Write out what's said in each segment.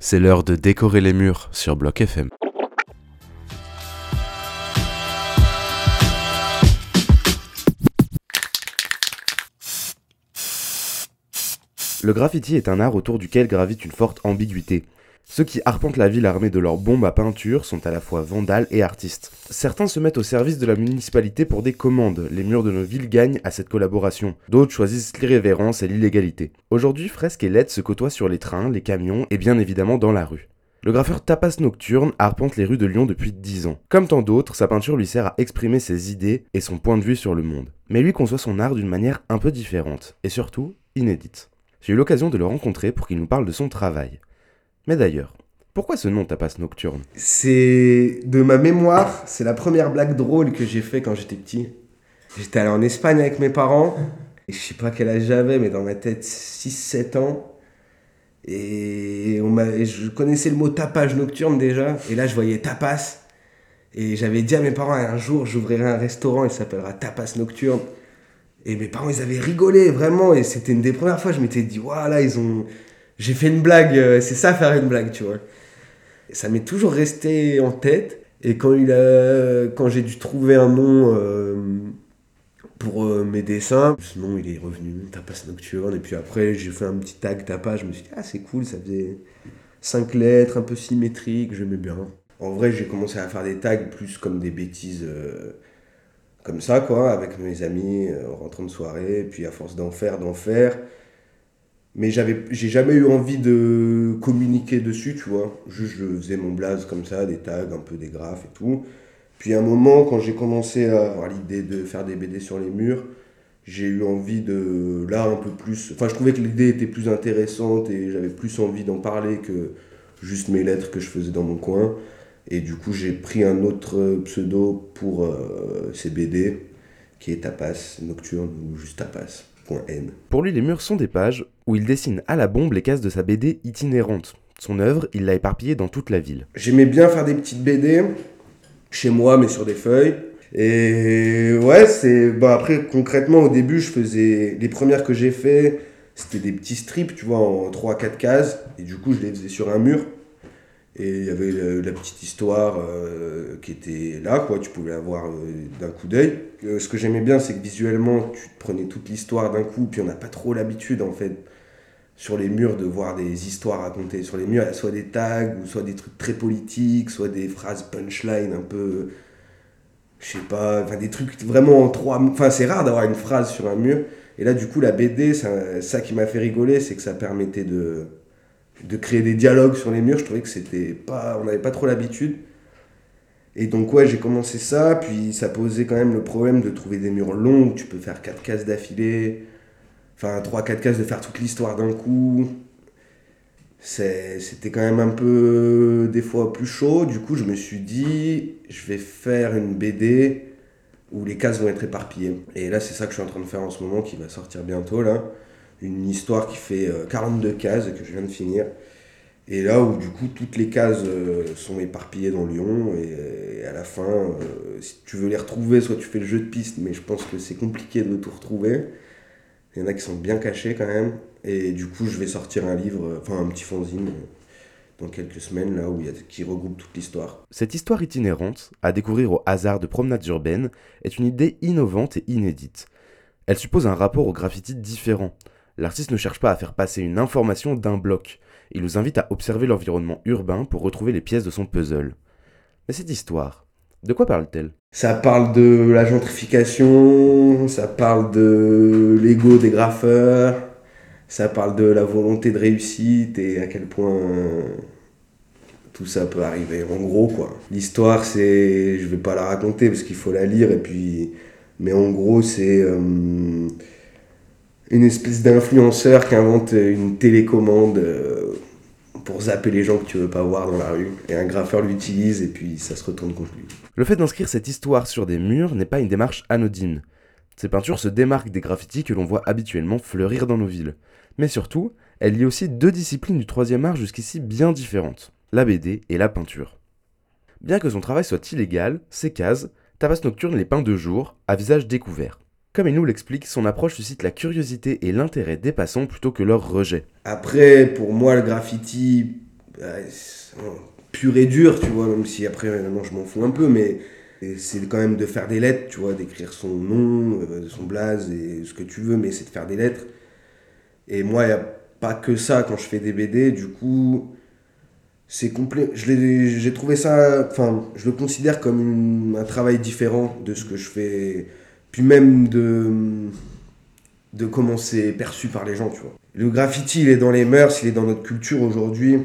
C'est l'heure de décorer les murs sur Bloc FM. Le graffiti est un art autour duquel gravite une forte ambiguïté. Ceux qui arpentent la ville armés de leurs bombes à peinture sont à la fois vandales et artistes. Certains se mettent au service de la municipalité pour des commandes, les murs de nos villes gagnent à cette collaboration. D'autres choisissent l'irrévérence et l'illégalité. Aujourd'hui, Fresque et LED se côtoient sur les trains, les camions et bien évidemment dans la rue. Le graffeur Tapas Nocturne arpente les rues de Lyon depuis 10 ans. Comme tant d'autres, sa peinture lui sert à exprimer ses idées et son point de vue sur le monde. Mais lui conçoit son art d'une manière un peu différente, et surtout inédite. J'ai eu l'occasion de le rencontrer pour qu'il nous parle de son travail. Mais d'ailleurs, pourquoi ce nom Tapas Nocturne? C'est de ma mémoire, c'est la première blague drôle que j'ai fait quand j'étais petit. J'étais allé en Espagne avec mes parents, et je sais pas quel âge j'avais, mais dans ma tête 6-7 ans. Et je connaissais le mot tapage nocturne déjà, et là je voyais tapas. Et j'avais dit à mes parents, un jour j'ouvrirai un restaurant, il s'appellera Tapas Nocturne. Et mes parents, ils avaient rigolé, vraiment. Et c'était une des premières fois, je m'étais dit, waouh, là, ils ont. J'ai fait une blague, euh, c'est ça faire une blague, tu vois. Ça m'est toujours resté en tête. Et quand, il a... quand j'ai dû trouver un nom euh, pour euh, mes dessins, ce nom, il est revenu, Tapas Nocturne. Et puis après, j'ai fait un petit tag Tapas. Je me suis dit, ah, c'est cool, ça faisait cinq lettres, un peu symétrique, j'aimais bien. En vrai, j'ai commencé à faire des tags plus comme des bêtises. comme ça, quoi, avec mes amis, en rentrant de soirée, et puis à force d'en faire, d'en faire. Mais j'ai jamais eu envie de communiquer dessus, tu vois. Juste, je faisais mon blaze comme ça, des tags, un peu des graphes et tout. Puis à un moment, quand j'ai commencé à avoir l'idée de faire des BD sur les murs, j'ai eu envie de, là, un peu plus... Enfin, je trouvais que l'idée était plus intéressante et j'avais plus envie d'en parler que juste mes lettres que je faisais dans mon coin. Et du coup, j'ai pris un autre pseudo pour euh, ces BD, qui est Tapas Nocturne ou juste Pour lui, les murs sont des pages où il dessine à la bombe les cases de sa BD itinérante. Son œuvre, il l'a éparpillée dans toute la ville. J'aimais bien faire des petites BD, chez moi, mais sur des feuilles. Et ouais, c'est. Bah après, concrètement, au début, je faisais. Les premières que j'ai fait, c'était des petits strips, tu vois, en 3-4 cases. Et du coup, je les faisais sur un mur. Et il y avait le- la petite histoire euh, qui était là, quoi. Tu pouvais la voir euh, d'un coup d'œil. Euh, ce que j'aimais bien, c'est que visuellement, tu prenais toute l'histoire d'un coup, puis on n'a pas trop l'habitude, en fait, sur les murs, de voir des histoires racontées. Sur les murs, il y a soit des tags, ou soit des trucs très politiques, soit des phrases punchline un peu. Je sais pas, enfin des trucs vraiment en trois. Enfin, c'est rare d'avoir une phrase sur un mur. Et là, du coup, la BD, ça, ça qui m'a fait rigoler, c'est que ça permettait de, de créer des dialogues sur les murs. Je trouvais que c'était pas. On n'avait pas trop l'habitude. Et donc, ouais, j'ai commencé ça. Puis ça posait quand même le problème de trouver des murs longs où tu peux faire 4 cases d'affilée. Enfin, 3-4 cases de faire toute l'histoire d'un coup. C'était quand même un peu, des fois, plus chaud. Du coup, je me suis dit, je vais faire une BD où les cases vont être éparpillées. Et là, c'est ça que je suis en train de faire en ce moment, qui va sortir bientôt, là. Une histoire qui fait euh, 42 cases que je viens de finir. Et là où, du coup, toutes les cases euh, sont éparpillées dans Lyon. Et, à la fin, euh, si tu veux les retrouver, soit tu fais le jeu de piste, mais je pense que c'est compliqué de tout retrouver. Il y en a qui sont bien cachés quand même. Et du coup, je vais sortir un livre, euh, enfin un petit fanzine, euh, dans quelques semaines, là, où il y a, qui regroupe toute l'histoire. Cette histoire itinérante, à découvrir au hasard de promenades urbaines, est une idée innovante et inédite. Elle suppose un rapport au graffiti différent. L'artiste ne cherche pas à faire passer une information d'un bloc. Il nous invite à observer l'environnement urbain pour retrouver les pièces de son puzzle. Mais cette histoire, de quoi parle-t-elle? Ça parle de la gentrification, ça parle de l'ego des graffeurs, ça parle de la volonté de réussite et à quel point tout ça peut arriver. En gros, quoi. L'histoire, c'est. Je vais pas la raconter parce qu'il faut la lire et puis. Mais en gros, c'est. euh, une espèce d'influenceur qui invente une télécommande euh, pour zapper les gens que tu veux pas voir dans la rue. Et un graffeur l'utilise et puis ça se retourne contre lui. Le fait d'inscrire cette histoire sur des murs n'est pas une démarche anodine. Ces peintures se démarquent des graffitis que l'on voit habituellement fleurir dans nos villes. Mais surtout, elles lient aussi deux disciplines du troisième art jusqu'ici bien différentes, la BD et la peinture. Bien que son travail soit illégal, ces cases, Tapas Nocturne les peint de jour, à visage découvert. Comme il nous l'explique, son approche suscite la curiosité et l'intérêt des passants plutôt que leur rejet. Après, pour moi, le graffiti, pur et dur, tu vois, même si après, maintenant, je m'en fous un peu, mais c'est quand même de faire des lettres, tu vois, d'écrire son nom, euh, son blaze et ce que tu veux, mais c'est de faire des lettres. Et moi, il n'y a pas que ça quand je fais des BD, du coup, c'est complet. J'ai trouvé ça, enfin, je le considère comme un travail différent de ce que je fais, puis même de, de comment c'est perçu par les gens, tu vois. Le graffiti, il est dans les mœurs, il est dans notre culture aujourd'hui,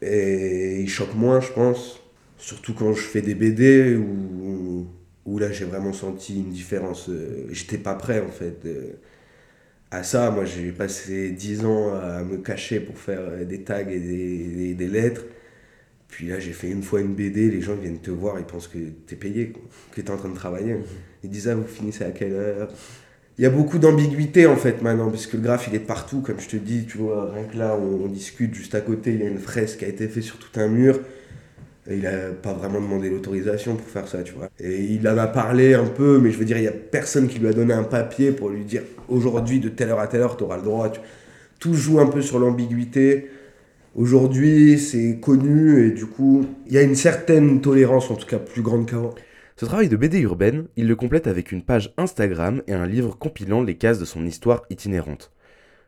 et il choque moins, je pense. Surtout quand je fais des BD où, où là j'ai vraiment senti une différence. Euh, j'étais pas prêt en fait euh, à ça. Moi j'ai passé 10 ans à me cacher pour faire euh, des tags et des, lettres. Puis là j'ai fait une fois une BD, les gens viennent te voir, ils pensent que tu es payé, que tu es en train de travailler. Ils disent ah vous finissez à quelle heure? Il y a beaucoup d'ambiguïté en fait maintenant, parce que le graphe il est partout, comme je te dis, tu vois, rien que là on, on discute juste à côté, il y a une fresque qui a été faite sur tout un mur. Il a pas vraiment demandé l'autorisation pour faire ça, tu vois. Et il en a parlé un peu, mais je veux dire, il y a personne qui lui a donné un papier pour lui dire aujourd'hui, de telle heure à telle heure, tu auras le droit. Tout joue un peu sur l'ambiguïté. Aujourd'hui, c'est connu et du coup, il y a une certaine tolérance, en tout cas plus grande qu'avant. Ce travail de BD urbaine, il le complète avec une page Instagram et un livre compilant les cases de son histoire itinérante.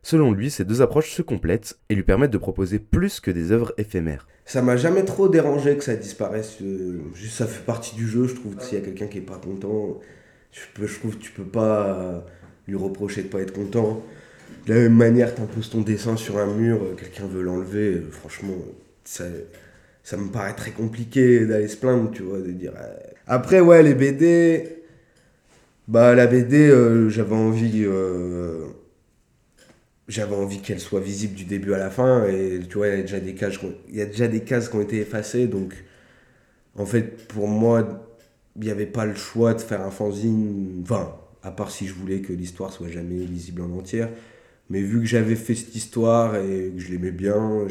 Selon lui, ces deux approches se complètent et lui permettent de proposer plus que des œuvres éphémères. Ça m'a jamais trop dérangé que ça disparaisse. Euh, juste ça fait partie du jeu, je trouve. S'il y a quelqu'un qui est pas content, je, peux, je trouve que tu peux pas lui reprocher de pas être content. De la même manière, tu imposes ton dessin sur un mur, euh, quelqu'un veut l'enlever, euh, franchement, ça, ça me paraît très compliqué d'aller se plaindre, tu vois, de dire. Après, ouais, les BD. Bah, la BD, j'avais envie j'avais envie qu'elle soit visible du début à la fin et tu vois il y a déjà des cases y a déjà des cases qui ont été effacées donc en fait pour moi il n'y avait pas le choix de faire un fanzine enfin à part si je voulais que l'histoire soit jamais lisible en entière mais vu que j'avais fait cette histoire et que je l'aimais bien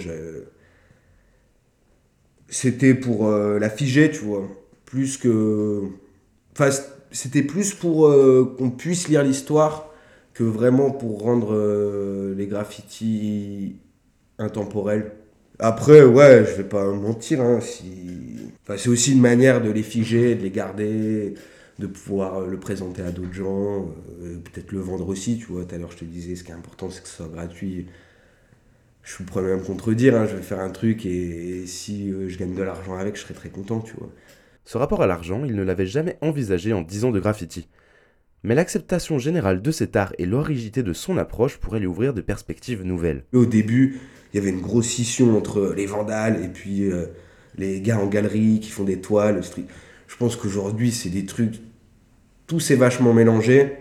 c'était pour euh, la figer tu vois plus que enfin c'était plus pour euh, qu'on puisse lire l'histoire que vraiment pour rendre euh, les graffitis intemporels. Après, ouais, je vais pas mentir, hein, c'est aussi une manière de les figer, de les garder, de pouvoir le présenter à d'autres gens, euh, peut-être le vendre aussi, tu vois. Tout à l'heure, je te disais, ce qui est important, c'est que ce soit gratuit. Je suis premier à me contredire, hein, je vais faire un truc et, si euh, je gagne de l'argent avec, je serais très content, tu vois. Ce rapport à l'argent, il ne l'avait jamais envisagé en 10 ans de graffiti mais l'acceptation générale de cet art et l'origité de son approche pourraient lui ouvrir de perspectives nouvelles. Au début, il y avait une grosse scission entre les vandales et puis euh, les gars en galerie qui font des toiles. Je pense qu'aujourd'hui, c'est des trucs. Tout s'est vachement mélangé.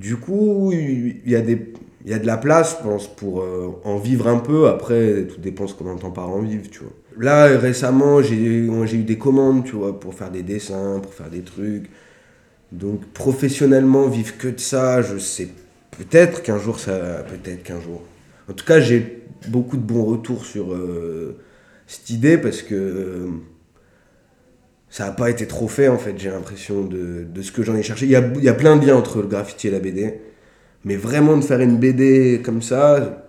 Du coup, il y, a y a de la place, je pense, pour euh, en vivre un peu. Après, tout dépend ce qu'on entend par en vivre, tu vois. Là, récemment, j'ai eu des commandes, tu vois, pour faire des dessins, pour faire des trucs. Donc professionnellement, vivre que de ça, je sais peut-être qu'un jour ça. Peut-être qu'un jour. En tout cas, j'ai beaucoup de bons retours sur euh, cette idée parce que euh, ça n'a pas été trop fait en fait, j'ai l'impression de, ce que j'en ai cherché. Il y, a, y a plein de liens entre le graffiti et la BD. Mais vraiment de faire une BD comme ça,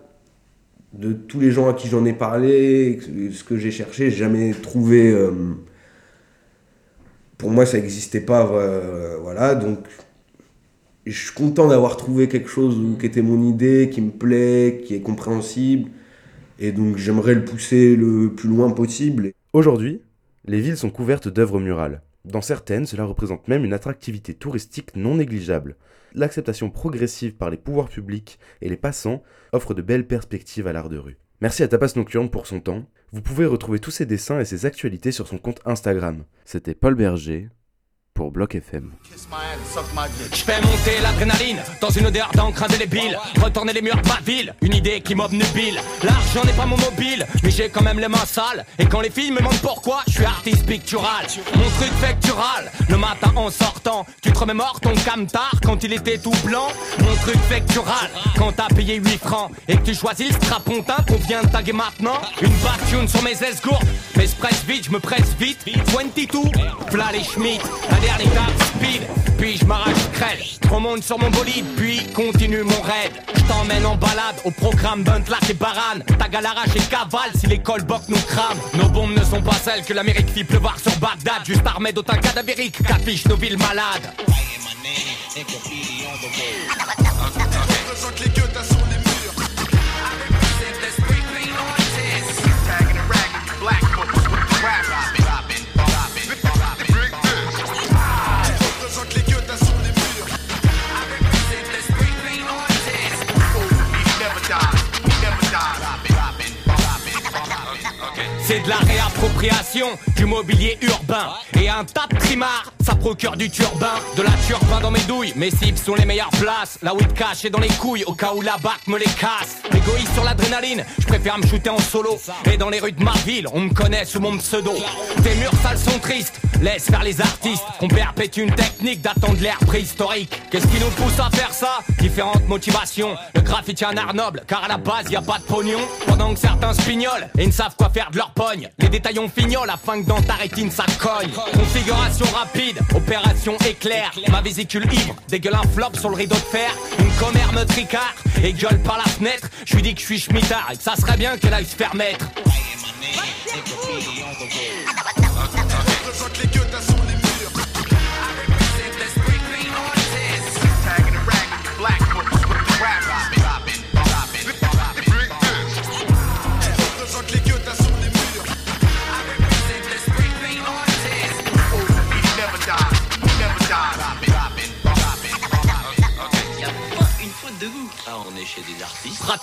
de tous les gens à qui j'en ai parlé, ce que j'ai cherché, jamais trouvé. Euh, pour moi, ça n'existait pas. Euh, voilà, donc je suis content d'avoir trouvé quelque chose qui était mon idée, qui me plaît, qui est compréhensible. Et donc j'aimerais le pousser le plus loin possible. Aujourd'hui, les villes sont couvertes d'œuvres murales. Dans certaines, cela représente même une attractivité touristique non négligeable. L'acceptation progressive par les pouvoirs publics et les passants offre de belles perspectives à l'art de rue. Merci à Tapas Nocturne pour son temps. Vous pouvez retrouver tous ses dessins et ses actualités sur son compte Instagram. C'était Paul Berger pour Bloc FM. Je fais monter l'adrénaline dans une odeur d'encre indélébile. Retourner les murs de ma ville, une idée qui m'obnubile. L'argent n'est pas mon mobile, mais j'ai quand même les mains sales. Et quand les filles me demandent pourquoi, je suis artiste pictural. Mon truc factural, le matin en sortant, tu te remémores ton camtar quand il était tout blanc. Mon truc factural, quand t'as payé 8 francs et que tu choisis le strapontin qu'on vient de taguer maintenant. Une tune sur mes esgourdes, mais presse vite, je me presse vite. 22, plat les Schmitt, modernité speed. Puis je m'arrache crête, remonte sur mon bolide, puis continue mon raid. Je t'emmène en balade au programme Buntlack et Baran. Ta galarage et cavale si l'école boc nous crame. Nos bombes ne sont pas celles que l'Amérique fit pleuvoir sur Bagdad. Juste armée d'autant cadavériques qu'affichent nos villes malades. Du mobilier urbain Et un trimards, ça procure du turbin De la turbin dans mes douilles, mes cibles sont les meilleures places La weed cache est dans les couilles, au cas où la bac me les casse. Égoïste sur l'adrénaline, je préfère me shooter en solo. Et dans les rues de ma ville, on me connaît sous mon pseudo. Tes murs sales sont tristes, laisse faire les artistes. On perpétue une technique datant de l'ère préhistorique. Qu'est-ce qui nous pousse à faire ça? Différentes motivations. Le graffiti est un art noble, car à la base y a pas de pognon. Pendant que certains spignolent et ne savent quoi faire de leur pogne Les détaillons fignolent afin que dans ta rétine ça cogne Configuration rapide, opération éclair. Ma vésicule ivre, dégueule un flop sur le rideau de fer. Une commère me tricard et gueule par la fenêtre. Je lui dis que je suis schmittard et que ça serait bien qu'elle aille se faire mettre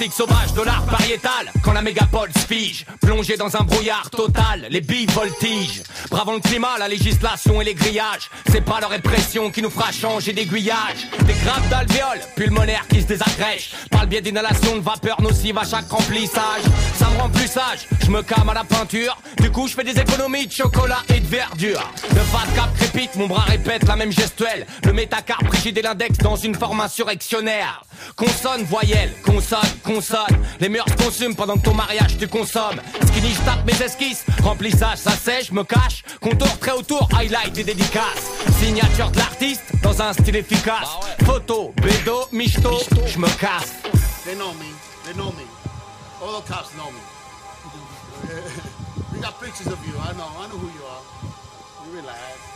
Sauvage de l'art pariétal. Quand la mégapole fige Plongé dans un brouillard total Les billes voltigent. Bravant le climat, la législation et les grillages. C'est pas leur répression qui nous fera changer d'aiguillage. Des grappes d'alvéoles pulmonaires qui se désagrègent Par le biais d'inhalation de vapeur nocive à chaque remplissage. Ça me rend plus sage, je me calme à la peinture. Du coup je fais des économies de chocolat et de verdure. Le fat cap crépite, mon bras répète la même gestuelle. Le métacarpe rigide et l'index dans une forme insurrectionnaire. Consonne, voyelle, consonne, consonne Les murs se consument pendant que ton mariage tu consommes Skinny, je tape mes esquisses Remplissage, ça sèche, me cache Contour très autour, highlight et dédicace Signature de l'artiste dans un style efficace Photo, bédo, michto, je me casse They know me. They know me. All the cops know me. we got pictures of you. I know. I know who you are. You relax.